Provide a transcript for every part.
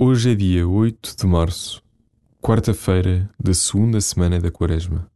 Hoje é dia 8 de março, quarta-feira da segunda semana da Quaresma.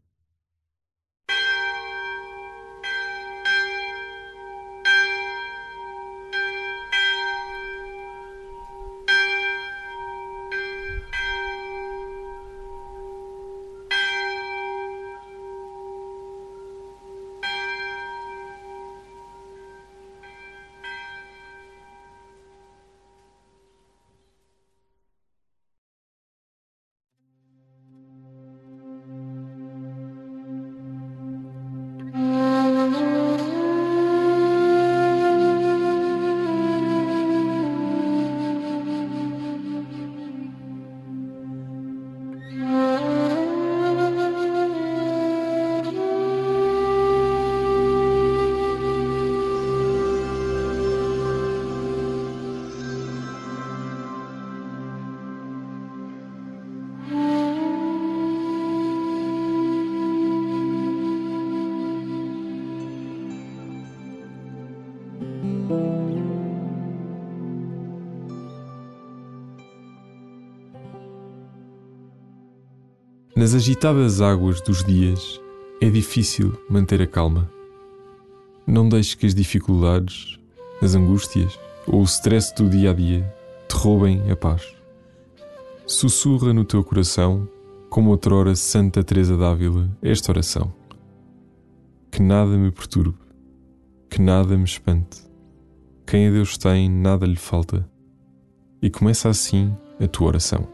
Nas agitadas águas dos dias é difícil manter a calma. Não deixes que as dificuldades, as angústias ou o stress do dia a dia te roubem a paz. Sussurra no teu coração, como outrora Santa Teresa d'Ávila, esta oração: Que nada me perturbe, que nada me espante. Quem a Deus tem, nada lhe falta. E começa assim a tua oração.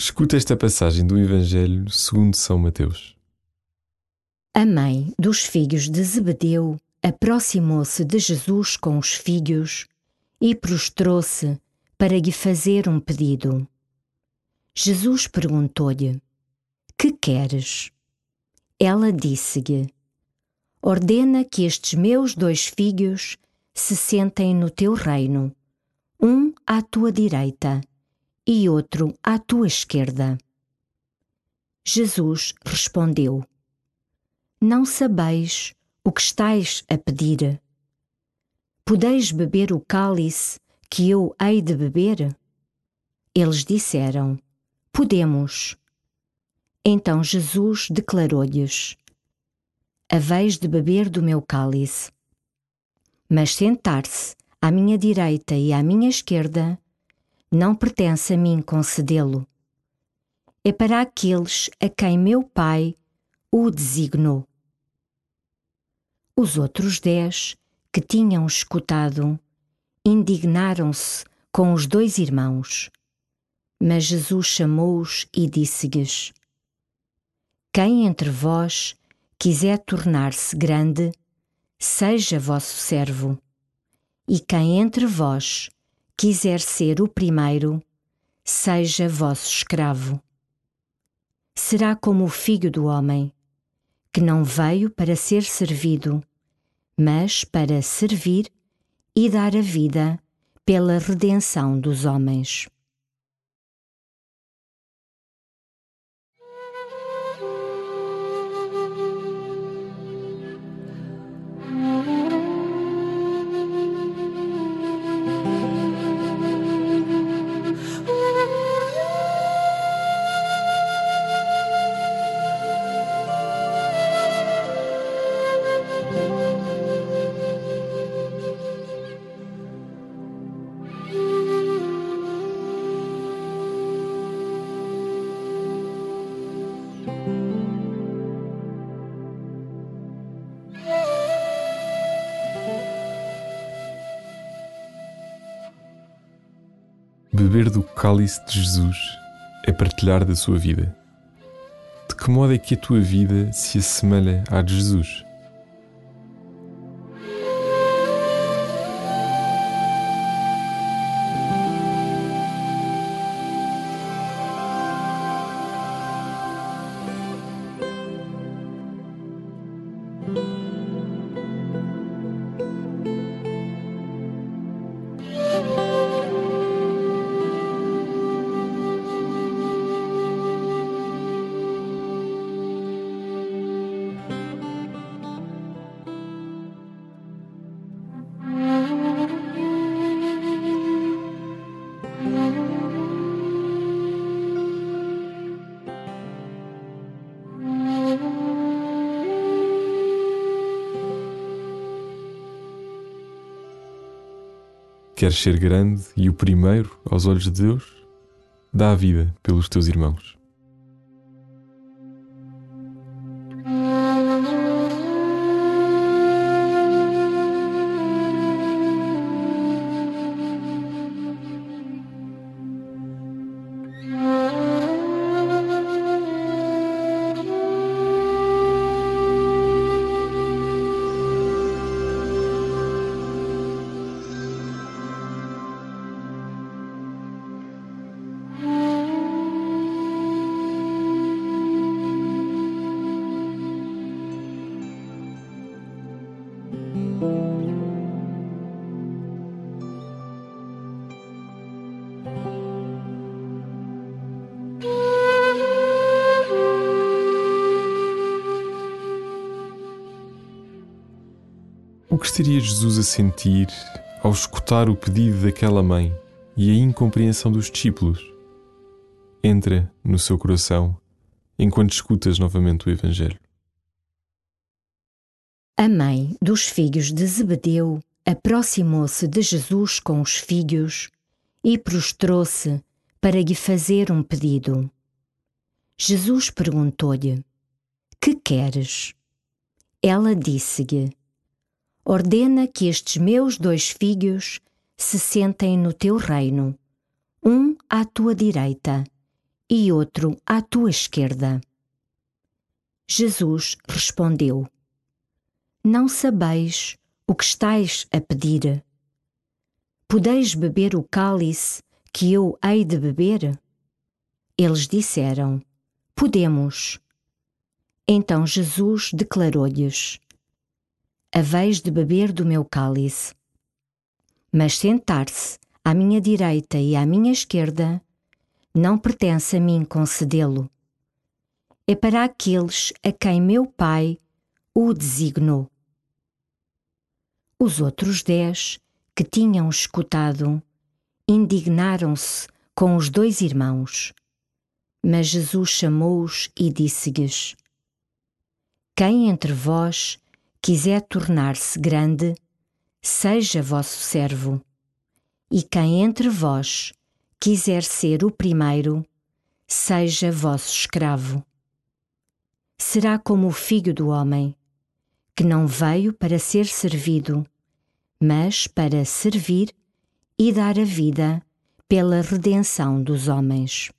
Escuta esta passagem do Evangelho segundo São Mateus. A mãe dos filhos de Zebedeu aproximou-se de Jesus com os filhos e prostrou-se para lhe fazer um pedido. Jesus perguntou-lhe: Que queres? Ela disse-lhe: Ordena que estes meus dois filhos se sentem no teu reino, um à tua direita e outro à tua esquerda. Jesus respondeu: Não sabeis o que estais a pedir. Podeis beber o cálice que eu hei de beber? Eles disseram: Podemos. Então Jesus declarou-lhes: Haveis de beber do meu cálice. Mas sentar-se à minha direita e à minha esquerda não pertence a mim concedê-lo. É para aqueles a quem meu Pai o designou. Os outros dez, que tinham escutado, indignaram-se com os dois irmãos. Mas Jesus chamou-os e disse-lhes: Quem entre vós quiser tornar-se grande, seja vosso servo. E quem entre vós quiser ser o primeiro, seja vosso escravo. será como o filho do homem, que não veio para ser servido, mas para servir e dar a vida pela redenção dos homens. Beber do cálice de Jesus é partilhar da sua vida. De que modo é que a tua vida se assemelha à de Jesus? Queres ser grande e o primeiro aos olhos de Deus? Dá a vida pelos teus irmãos. Que estaria Jesus a sentir ao escutar o pedido daquela mãe e a incompreensão dos discípulos? Entra no seu coração enquanto escutas novamente o Evangelho. A mãe dos filhos de Zebedeu aproximou-se de Jesus com os filhos e prostrou-se para lhe fazer um pedido. Jesus perguntou-lhe: Que queres? Ela disse-lhe: ordena que estes meus dois filhos se sentem no teu reino, um à tua direita e outro à tua esquerda. Jesus respondeu: Não sabeis o que estais a pedir. Podeis beber o cálice que eu hei de beber? Eles disseram: Podemos. Então Jesus declarou-lhes: haveis de beber do meu cálice. Mas sentar-se à minha direita e à minha esquerda não pertence a mim concedê-lo. É para aqueles a quem meu Pai o designou. Os outros dez que tinham escutado indignaram-se com os dois irmãos. Mas Jesus chamou-os e disse-lhes: Quem entre vós quiser tornar-se grande, seja vosso servo. E quem entre vós quiser ser o primeiro, seja vosso escravo. Será como o filho do homem, que não veio para ser servido, mas para servir e dar a vida pela redenção dos homens.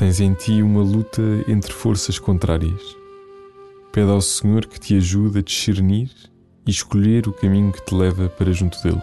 Tens em ti uma luta entre forças contrárias. Pede ao Senhor que te ajude a discernir e escolher o caminho que te leva para junto dele.